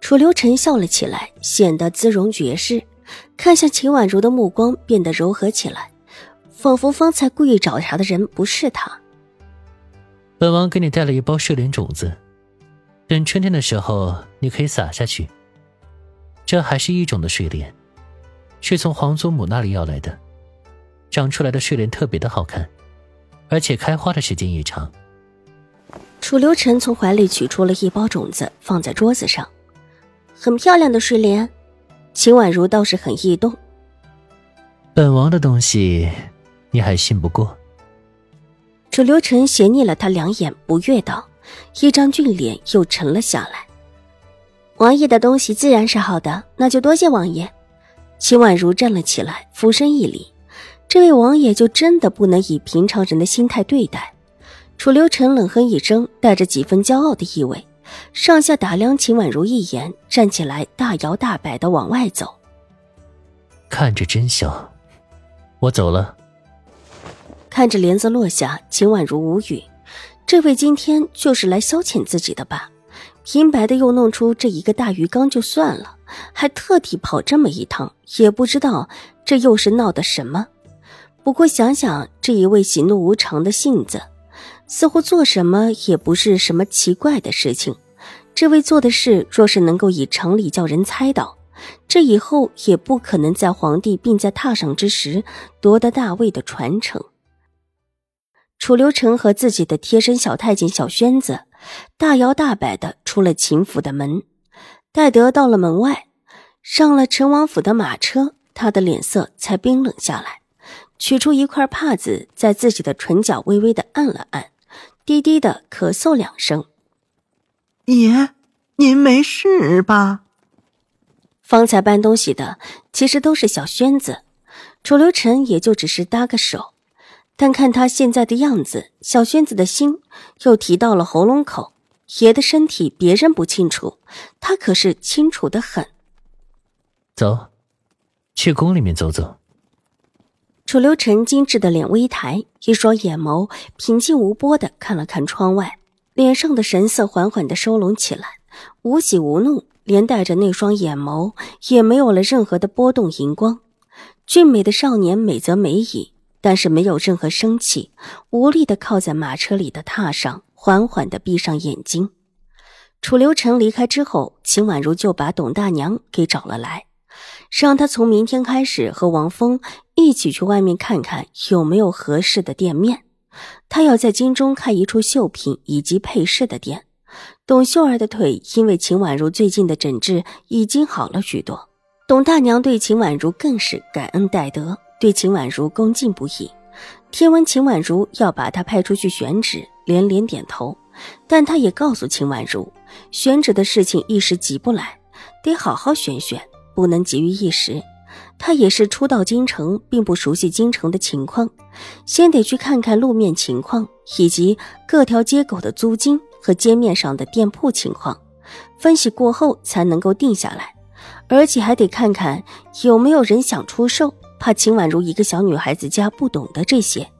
楚留臣笑了起来，显得姿容绝世，看向秦婉如的目光变得柔和起来，仿佛方才故意找茬的人不是他。本王给你带了一包睡莲种子，等春天的时候你可以撒下去。这还是一种的睡莲，是从皇祖母那里要来的，长出来的睡莲特别的好看，而且开花的时间也长。楚留臣从怀里取出了一包种子，放在桌子上。很漂亮的睡莲，秦婉如倒是很异动。本王的东西，你还信不过？楚留臣斜睨了他两眼，不悦道，一张俊脸又沉了下来。王爷的东西自然是好的，那就多谢王爷。秦婉如站了起来，俯身一礼。这位王爷就真的不能以平常人的心态对待？楚留臣冷哼一声，带着几分骄傲的意味。上下打量秦婉如一眼，站起来，大摇大摆的往外走。看着真香，我走了。看着帘子落下，秦婉如无语。这位今天就是来消遣自己的吧？平白的又弄出这一个大鱼缸就算了，还特地跑这么一趟，也不知道这又是闹的什么。不过想想这一位喜怒无常的性子。似乎做什么也不是什么奇怪的事情。这位做的事，若是能够以常理叫人猜到，这以后也不可能在皇帝病在榻上之时夺得大位的传承。楚留臣和自己的贴身小太监小轩子，大摇大摆的出了秦府的门。待得到了门外，上了陈王府的马车，他的脸色才冰冷下来，取出一块帕子，在自己的唇角微微的按了按。低低的咳嗽两声，爷，您没事吧？方才搬东西的其实都是小轩子，楚留臣也就只是搭个手。但看他现在的样子，小轩子的心又提到了喉咙口。爷的身体别人不清楚，他可是清楚的很。走，去宫里面走走。楚留臣精致的脸微抬，一双眼眸平静无波的看了看窗外，脸上的神色缓缓的收拢起来，无喜无怒，连带着那双眼眸也没有了任何的波动荧光。俊美的少年美则美矣，但是没有任何生气，无力的靠在马车里的榻上，缓缓的闭上眼睛。楚留臣离开之后，秦婉如就把董大娘给找了来。让他从明天开始和王峰一起去外面看看有没有合适的店面。他要在京中开一处绣品以及配饰的店。董秀儿的腿因为秦婉如最近的诊治已经好了许多。董大娘对秦婉如更是感恩戴德，对秦婉如恭敬不已。听闻秦婉如要把她派出去选址，连连点头。但他也告诉秦婉如，选址的事情一时急不来，得好好选选。不能急于一时，他也是初到京城，并不熟悉京城的情况，先得去看看路面情况，以及各条街口的租金和街面上的店铺情况，分析过后才能够定下来，而且还得看看有没有人想出售。怕秦婉如一个小女孩子家不懂得这些，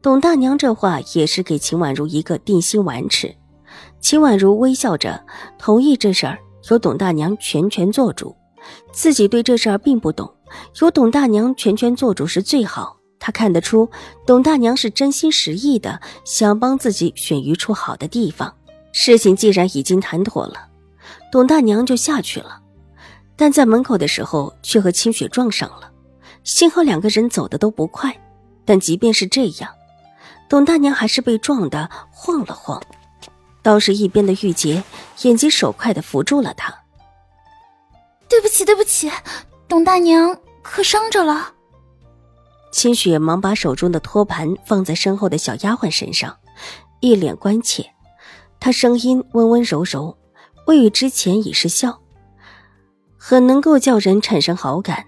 董大娘这话也是给秦婉如一个定心丸吃。秦婉如微笑着同意这事儿，由董大娘全权做主。自己对这事儿并不懂，有董大娘全权做主是最好。他看得出，董大娘是真心实意的想帮自己选一处好的地方。事情既然已经谈妥了，董大娘就下去了。但在门口的时候，却和清雪撞上了。幸好两个人走的都不快，但即便是这样，董大娘还是被撞得晃了晃。倒是一边的玉洁眼疾手快的扶住了她。对不起，对不起，董大娘可伤着了。清雪忙把手中的托盘放在身后的小丫鬟身上，一脸关切。她声音温温柔柔，未语之前已是笑。很能够叫人产生好感。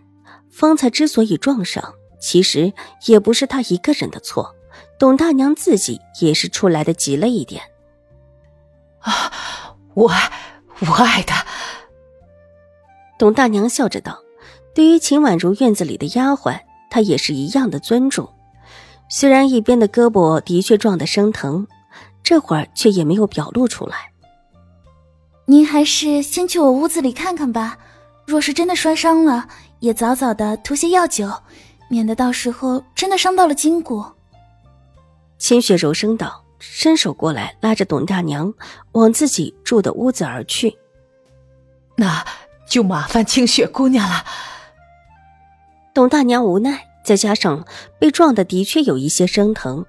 方才之所以撞上，其实也不是她一个人的错，董大娘自己也是出来的急了一点。啊，我爱，我爱他。董大娘笑着道：“对于秦婉如院子里的丫鬟，她也是一样的尊重。虽然一边的胳膊的确撞得生疼，这会儿却也没有表露出来。您还是先去我屋子里看看吧。若是真的摔伤了。”也早早的涂些药酒，免得到时候真的伤到了筋骨。清雪柔声道，伸手过来拉着董大娘往自己住的屋子而去。那就麻烦清雪姑娘了。董大娘无奈，再加上被撞的的确有一些生疼，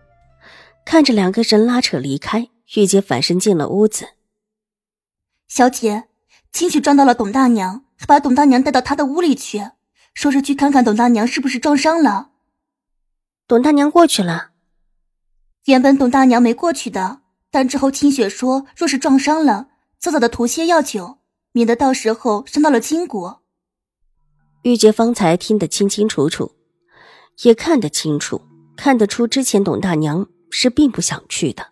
看着两个人拉扯离开，玉洁反身进了屋子。小姐，清雪撞到了董大娘，还把董大娘带到她的屋里去。说是去看看董大娘是不是撞伤了。董大娘过去了。原本董大娘没过去的，但之后清雪说，若是撞伤了，早早的涂些药酒，免得到时候伤到了筋骨。玉洁方才听得清清楚楚，也看得清楚，看得出之前董大娘是并不想去的，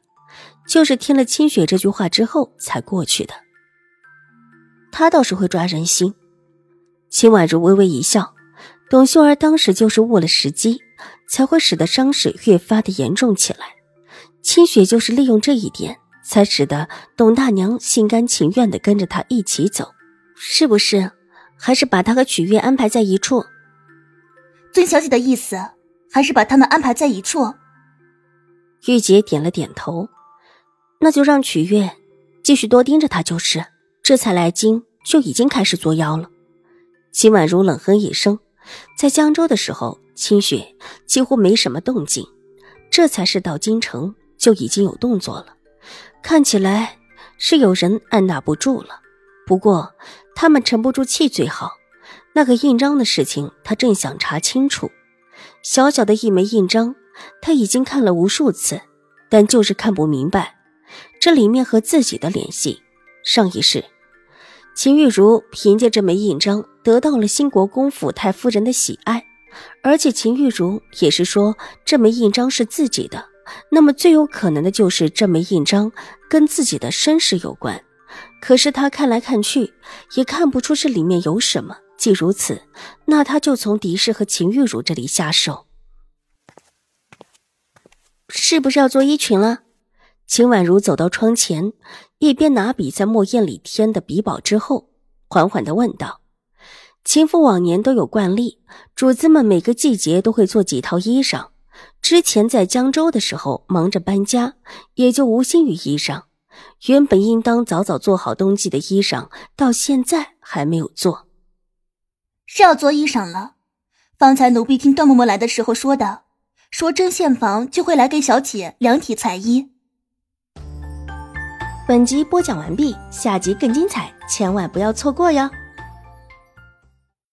就是听了清雪这句话之后才过去的。她倒是会抓人心。秦婉如微微一笑，董秀儿当时就是误了时机，才会使得伤势越发的严重起来。清雪就是利用这一点，才使得董大娘心甘情愿的跟着他一起走，是不是？还是把他和曲月安排在一处？尊小姐的意思，还是把他们安排在一处？玉洁点了点头，那就让曲月继续多盯着他就是。这才来京就已经开始作妖了。秦婉如冷哼一声，在江州的时候，清雪几乎没什么动静，这才是到京城就已经有动作了。看起来是有人按捺不住了，不过他们沉不住气最好。那个印章的事情，他正想查清楚。小小的一枚印章，他已经看了无数次，但就是看不明白这里面和自己的联系。上一世。秦玉茹凭借这枚印章得到了兴国公府太夫人的喜爱，而且秦玉茹也是说这枚印章是自己的，那么最有可能的就是这枚印章跟自己的身世有关。可是他看来看去也看不出这里面有什么。既如此，那他就从狄氏和秦玉茹这里下手。是不是要做衣裙了？秦婉如走到窗前。一边拿笔在墨砚里添的笔宝之后，缓缓的问道：“秦府往年都有惯例，主子们每个季节都会做几套衣裳。之前在江州的时候忙着搬家，也就无心于衣裳。原本应当早早做好冬季的衣裳，到现在还没有做。是要做衣裳了。方才奴婢听段嬷嬷来的时候说的，说针线房就会来给小姐量体裁衣。”本集播讲完毕，下集更精彩，千万不要错过哟。